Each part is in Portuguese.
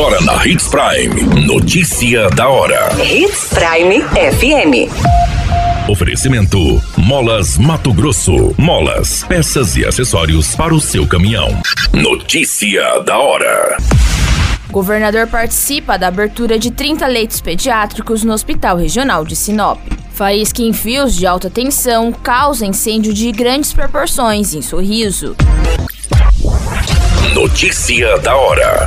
Agora na Hits Prime. Notícia da hora. Hits Prime FM. Oferecimento: Molas Mato Grosso. Molas, peças e acessórios para o seu caminhão. Notícia da hora. Governador participa da abertura de 30 leitos pediátricos no Hospital Regional de Sinop. Faísca em fios de alta tensão causa incêndio de grandes proporções em Sorriso. Notícia da hora.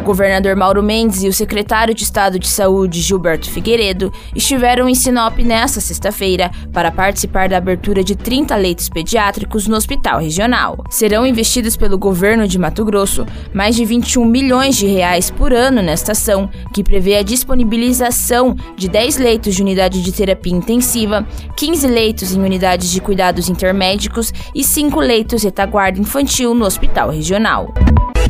O governador Mauro Mendes e o secretário de Estado de Saúde, Gilberto Figueiredo, estiveram em Sinop nesta sexta-feira para participar da abertura de 30 leitos pediátricos no hospital regional. Serão investidos pelo governo de Mato Grosso mais de 21 milhões de reais por ano nesta ação, que prevê a disponibilização de 10 leitos de unidade de terapia intensiva, 15 leitos em unidades de cuidados intermédicos e 5 leitos retaguarda infantil no hospital regional.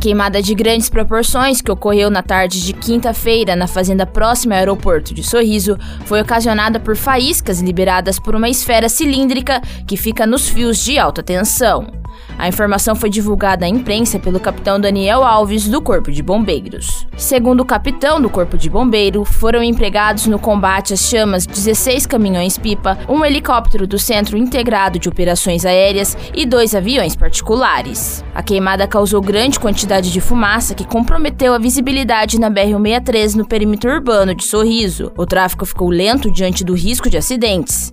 Queimada de grandes proporções que ocorreu na tarde de quinta-feira na fazenda próxima ao aeroporto de Sorriso foi ocasionada por faíscas liberadas por uma esfera cilíndrica que fica nos fios de alta tensão. A informação foi divulgada à imprensa pelo capitão Daniel Alves, do Corpo de Bombeiros. Segundo o capitão do Corpo de Bombeiro, foram empregados no combate às chamas 16 caminhões-pipa, um helicóptero do Centro Integrado de Operações Aéreas e dois aviões particulares. A queimada causou grande quantidade de fumaça que comprometeu a visibilidade na BR-163 no perímetro urbano de Sorriso. O tráfego ficou lento diante do risco de acidentes.